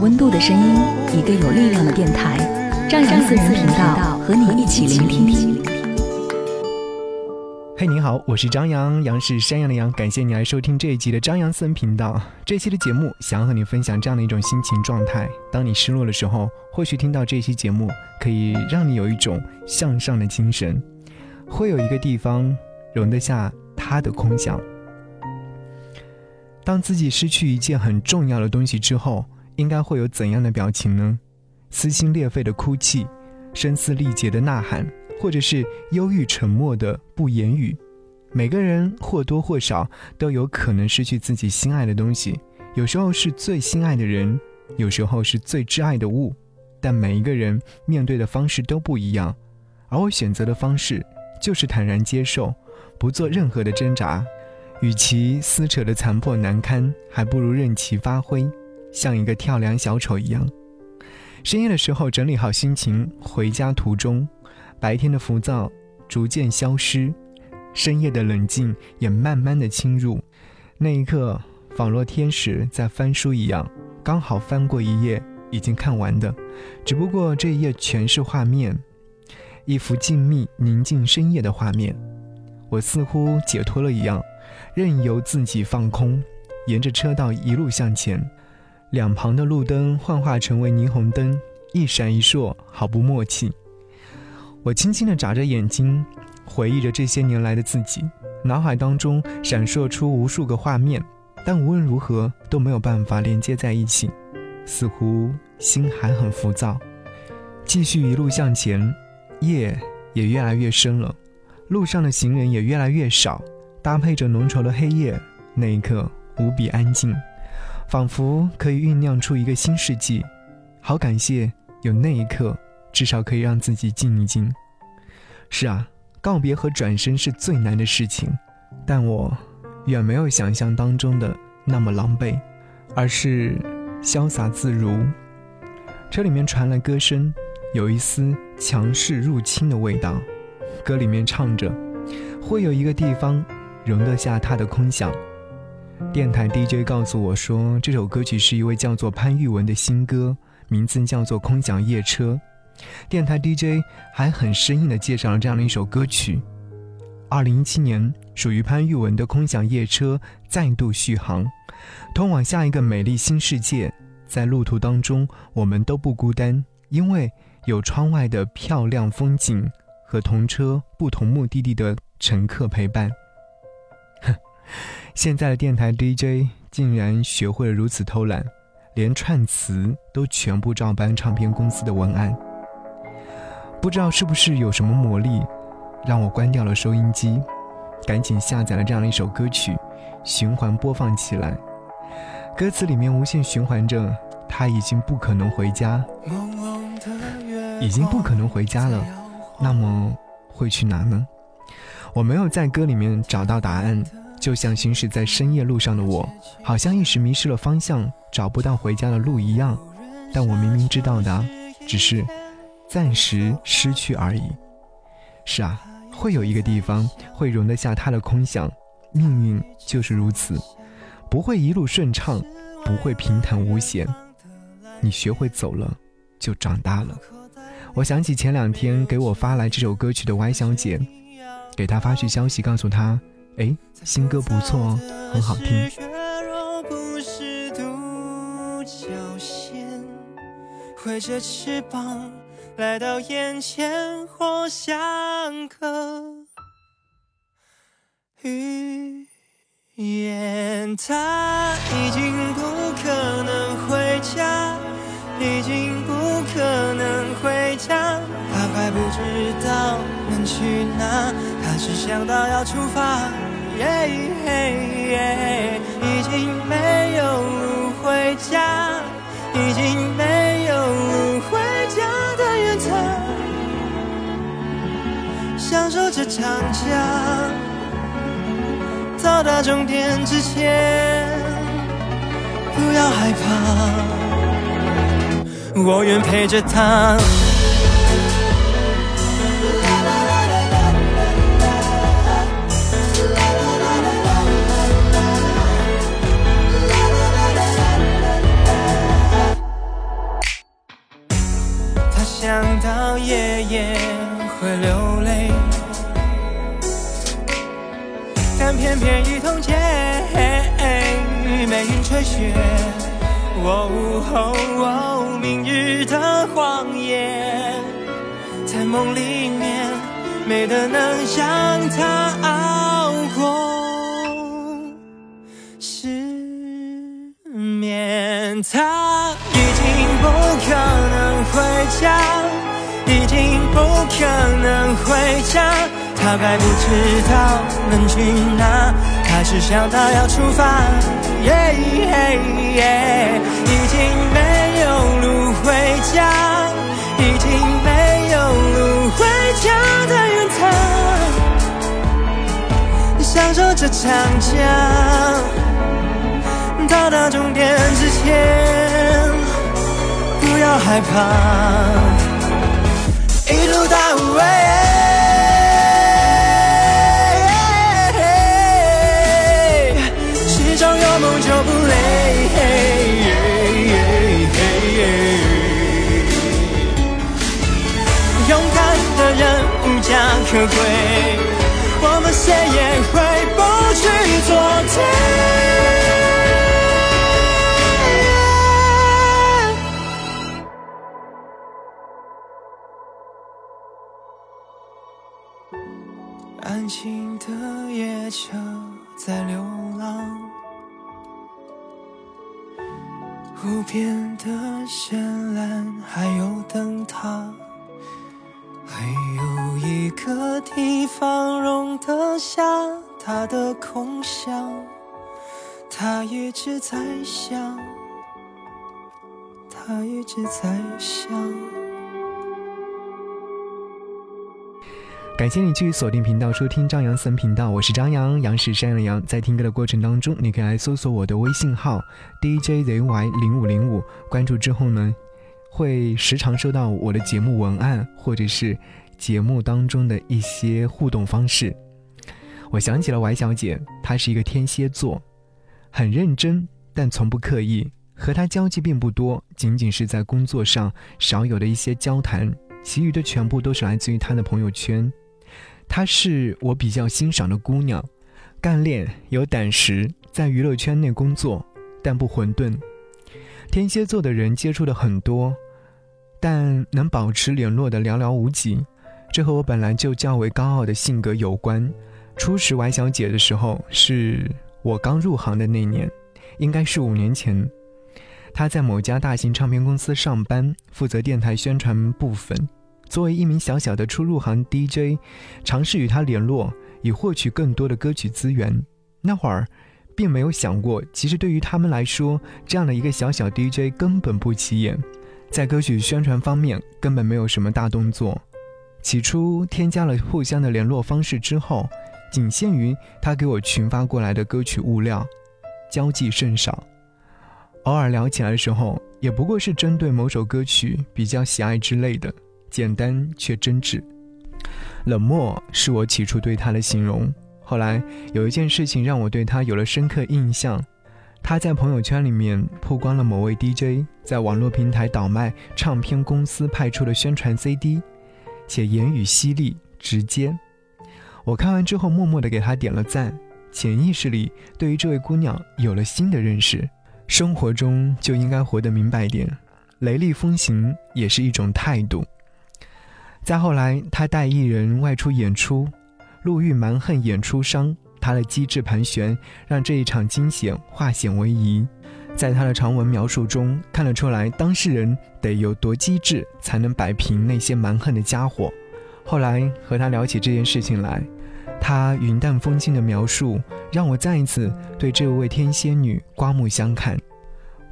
温度的声音，一个有力量的电台，张扬私人频道和你一起聆听。嘿，你好，我是张扬，杨是山羊的羊，感谢你来收听这一集的张扬私人频道。这期的节目想和你分享这样的一种心情状态：当你失落的时候，或许听到这期节目，可以让你有一种向上的精神。会有一个地方容得下他的空想。当自己失去一件很重要的东西之后。应该会有怎样的表情呢？撕心裂肺的哭泣，声嘶力竭的呐喊，或者是忧郁沉默的不言语。每个人或多或少都有可能失去自己心爱的东西，有时候是最心爱的人，有时候是最挚爱的物。但每一个人面对的方式都不一样，而我选择的方式就是坦然接受，不做任何的挣扎。与其撕扯的残破难堪，还不如任其发挥。像一个跳梁小丑一样，深夜的时候整理好心情，回家途中，白天的浮躁逐渐消失，深夜的冷静也慢慢的侵入。那一刻，仿若天使在翻书一样，刚好翻过一页，已经看完的，只不过这一页全是画面，一幅静谧宁静深夜的画面。我似乎解脱了一样，任由自己放空，沿着车道一路向前。两旁的路灯幻化成为霓虹灯，一闪一烁，毫不默契。我轻轻地眨着眼睛，回忆着这些年来的自己，脑海当中闪烁出无数个画面，但无论如何都没有办法连接在一起，似乎心还很浮躁。继续一路向前，夜也越来越深了，路上的行人也越来越少，搭配着浓稠的黑夜，那一刻无比安静。仿佛可以酝酿出一个新世纪，好感谢有那一刻，至少可以让自己静一静。是啊，告别和转身是最难的事情，但我远没有想象当中的那么狼狈，而是潇洒自如。车里面传来歌声，有一丝强势入侵的味道。歌里面唱着，会有一个地方容得下他的空想。电台 DJ 告诉我说，这首歌曲是一位叫做潘玉文的新歌，名字叫做《空想夜车》。电台 DJ 还很生硬地介绍了这样的一首歌曲。二零一七年，属于潘玉文的《空想夜车》再度续航，通往下一个美丽新世界。在路途当中，我们都不孤单，因为有窗外的漂亮风景和同车不同目的地的乘客陪伴。现在的电台 DJ 竟然学会了如此偷懒，连串词都全部照搬唱片公司的文案。不知道是不是有什么魔力，让我关掉了收音机，赶紧下载了这样的一首歌曲，循环播放起来。歌词里面无限循环着：“他已经不可能回家，已经不可能回家了。”那么会去哪呢？我没有在歌里面找到答案。就像行驶在深夜路上的我，好像一时迷失了方向，找不到回家的路一样。但我明明知道的，只是暂时失去而已。是啊，会有一个地方会容得下他的空想。命运就是如此，不会一路顺畅，不会平坦无险。你学会走了，就长大了。我想起前两天给我发来这首歌曲的 Y 小姐，给她发去消息，告诉她。哎，新歌不错哦，很好听。挥着翅膀来到眼前，或像个语言。他已经不可能回家，已经不可能回去哪他只想到要出发耶耶耶已经没有路回家已经没有路回家的远彩享受这场强到达终点之前不要害怕。我愿陪着他想到夜夜会流泪，但偏偏一通街，梅雨吹雪，哦，明日的谎言，在梦里面美得能让他熬过失眠。他家，已经不可能回家。他还不知道能去哪，还是想到要出发。耶耶耶已经没有路回家，已经没有路回家的远方。享受这场仗。到达终点之前，不要害怕，一路到尾。心中有梦就不累。勇敢的人无家可归，静的夜车在流浪，无边的绚烂还有灯塔，还有一个地方容得下他的空想，他一直在想，他一直在想。感谢你继续锁定频道收听张扬私人频道，我是张扬，杨是山羊羊。在听歌的过程当中，你可以来搜索我的微信号 DJZY 零五零五，关注之后呢，会时常收到我的节目文案或者是节目当中的一些互动方式。我想起了 Y 小姐，她是一个天蝎座，很认真，但从不刻意。和她交际并不多，仅仅是在工作上少有的一些交谈，其余的全部都是来自于她的朋友圈。她是我比较欣赏的姑娘，干练有胆识，在娱乐圈内工作，但不混沌。天蝎座的人接触的很多，但能保持联络的寥寥无几。这和我本来就较为高傲的性格有关。初识 Y 小姐的时候，是我刚入行的那年，应该是五年前。她在某家大型唱片公司上班，负责电台宣传部分。作为一名小小的初入行 DJ，尝试与他联络，以获取更多的歌曲资源。那会儿，并没有想过，其实对于他们来说，这样的一个小小 DJ 根本不起眼，在歌曲宣传方面根本没有什么大动作。起初添加了互相的联络方式之后，仅限于他给我群发过来的歌曲物料，交际甚少。偶尔聊起来的时候，也不过是针对某首歌曲比较喜爱之类的。简单却真挚，冷漠是我起初对他的形容。后来有一件事情让我对他有了深刻印象，他在朋友圈里面曝光了某位 DJ 在网络平台倒卖唱片公司派出的宣传 CD，且言语犀利直接。我看完之后默默的给他点了赞，潜意识里对于这位姑娘有了新的认识。生活中就应该活得明白点，雷厉风行也是一种态度。再后来，他带艺人外出演出，路遇蛮横演出商，他的机智盘旋让这一场惊险化险为夷。在他的长文描述中，看得出来当事人得有多机智，才能摆平那些蛮横的家伙。后来和他聊起这件事情来，他云淡风轻的描述，让我再一次对这位天仙女刮目相看。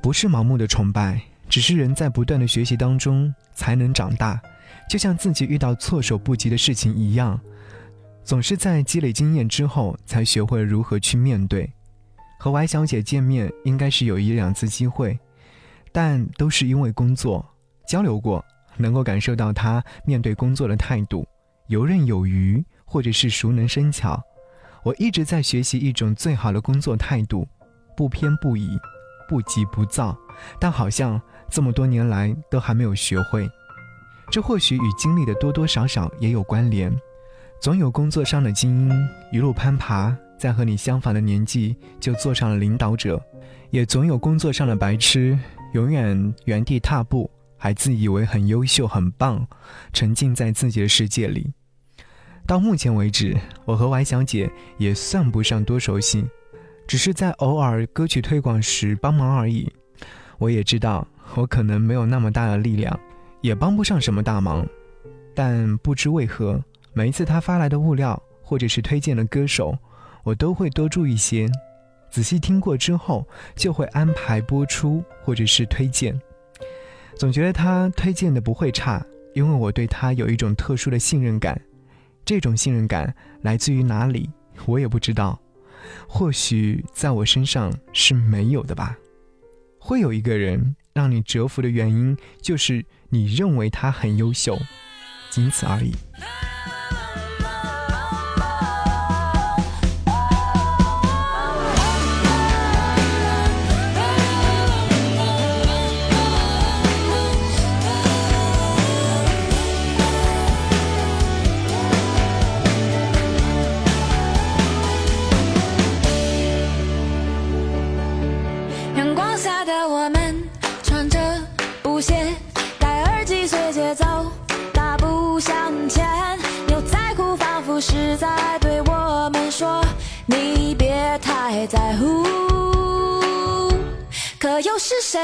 不是盲目的崇拜，只是人在不断的学习当中才能长大。就像自己遇到措手不及的事情一样，总是在积累经验之后，才学会如何去面对。和 Y 小姐见面应该是有一两次机会，但都是因为工作交流过，能够感受到她面对工作的态度，游刃有余，或者是熟能生巧。我一直在学习一种最好的工作态度，不偏不倚，不急不躁，但好像这么多年来都还没有学会。这或许与经历的多多少少也有关联。总有工作上的精英一路攀爬，在和你相仿的年纪就做上了领导者；也总有工作上的白痴，永远原地踏步，还自以为很优秀、很棒，沉浸在自己的世界里。到目前为止，我和 Y 小姐也算不上多熟悉，只是在偶尔歌曲推广时帮忙而已。我也知道，我可能没有那么大的力量，也帮不上什么大忙，但不知为何。每一次他发来的物料，或者是推荐的歌手，我都会多注意些，仔细听过之后，就会安排播出或者是推荐。总觉得他推荐的不会差，因为我对他有一种特殊的信任感。这种信任感来自于哪里，我也不知道。或许在我身上是没有的吧。会有一个人让你折服的原因，就是你认为他很优秀，仅此而已。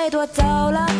又是谁夺走了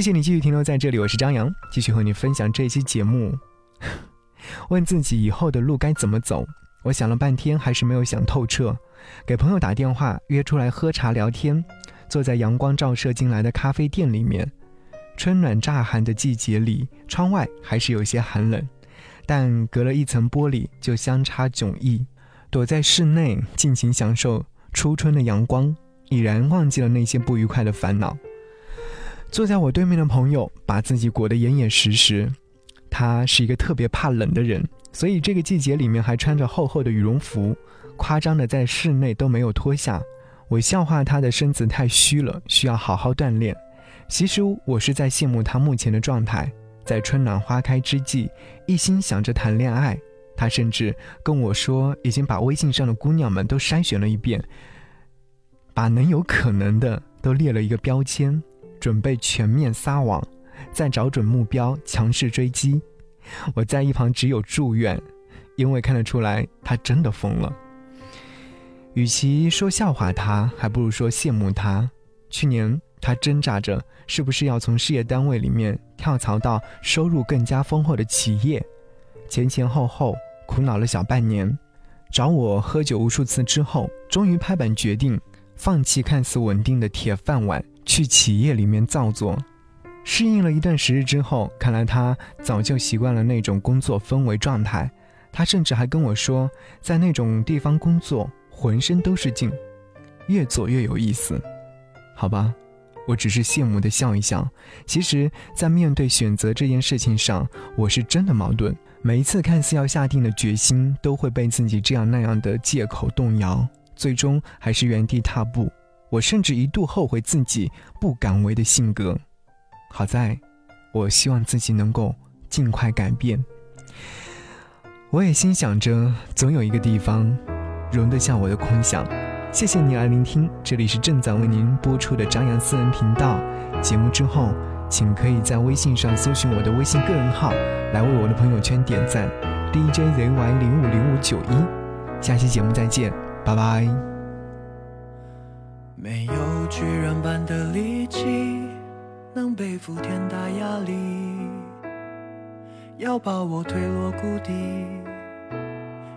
谢谢你继续停留在这里，我是张扬，继续和你分享这一期节目。问自己以后的路该怎么走，我想了半天还是没有想透彻。给朋友打电话约出来喝茶聊天，坐在阳光照射进来的咖啡店里面，春暖乍寒的季节里，窗外还是有些寒冷，但隔了一层玻璃就相差迥异。躲在室内尽情享受初春的阳光，已然忘记了那些不愉快的烦恼。坐在我对面的朋友把自己裹得严严实实，他是一个特别怕冷的人，所以这个季节里面还穿着厚厚的羽绒服，夸张的在室内都没有脱下。我笑话他的身子太虚了，需要好好锻炼。其实我是在羡慕他目前的状态，在春暖花开之际，一心想着谈恋爱。他甚至跟我说，已经把微信上的姑娘们都筛选了一遍，把能有可能的都列了一个标签，准备全面撒网，再找准目标，强势追击。我在一旁只有祝愿，因为看得出来他真的疯了。与其说笑话他，还不如说羡慕他。去年他挣扎着，是不是要从事业单位里面跳槽到收入更加丰厚的企业，前前后后。苦恼了小半年，找我喝酒无数次之后，终于拍板决定放弃看似稳定的铁饭碗，去企业里面造作。适应了一段时日之后，看来他早就习惯了那种工作氛围状态。他甚至还跟我说，在那种地方工作，浑身都是劲，越做越有意思。好吧，我只是羡慕的笑一笑。其实，在面对选择这件事情上，我是真的矛盾。每一次看似要下定的决心，都会被自己这样那样的借口动摇，最终还是原地踏步。我甚至一度后悔自己不敢为的性格。好在，我希望自己能够尽快改变。我也心想着，总有一个地方，容得下我的空想。谢谢你来聆听，这里是正在为您播出的张扬私人频道。节目之后。请可以在微信上搜寻我的微信个人号，来为我的朋友圈点赞，DJZY 零五零五九一。下期节目再见，拜拜。没有巨人般的力气，能背负天大压力，要把我推落谷底，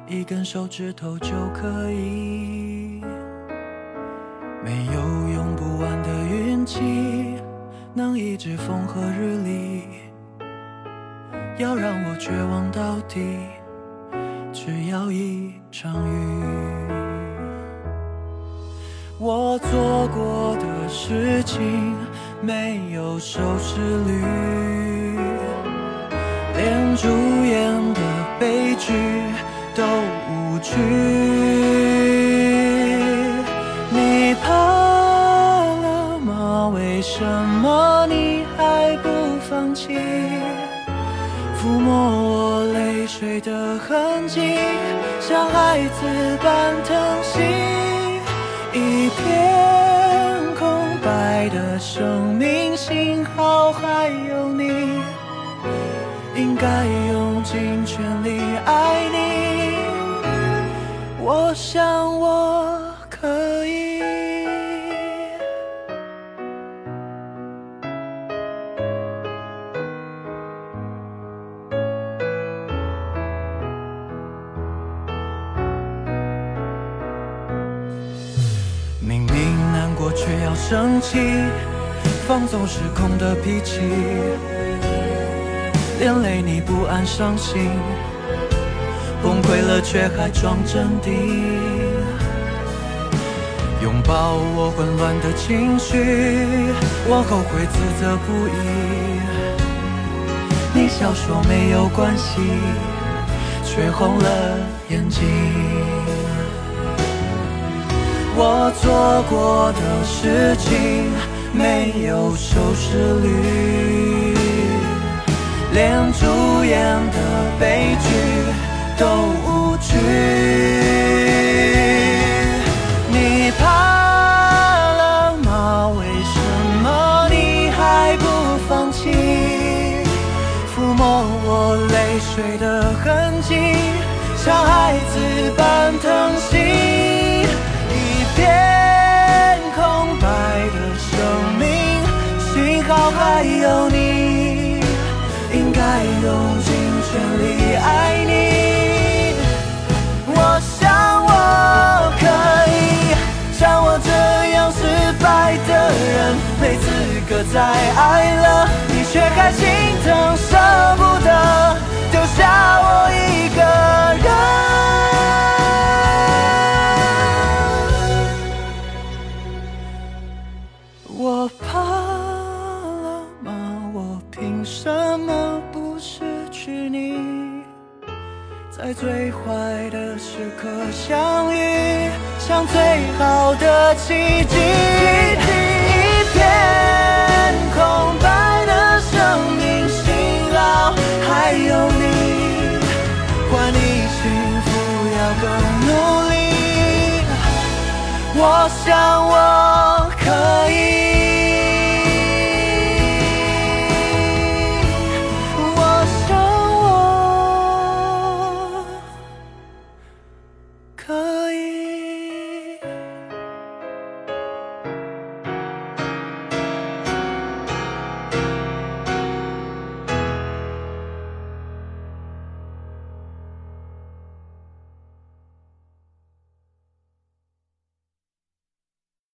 一根手指头就可以。没有用不完的运气。能抑制风和日丽，要让我绝望到底，只要一场雨。我做过的事情没有收视率，连主演的悲剧都无趣。你怕了吗？为什么？你还不放弃？抚摸我泪水的痕迹，像孩子般疼惜。一片空白的生命，幸好还有你，应该用尽全力爱你。我想我生气，放纵失控的脾气，连累你不安伤心，崩溃了却还装镇定，拥抱我混乱的情绪，我后悔自责不已。你笑说没有关系，却红了眼睛。我做过的事情没有收视率，连主演的悲剧都无趣。你怕了吗？为什么你还不放弃？抚摸我泪水的痕迹，像孩再爱了，你却还心疼舍不得，丢下我一个人。我怕了吗？我凭什么不失去你？在最坏的时刻相遇，像最好的奇迹。像我。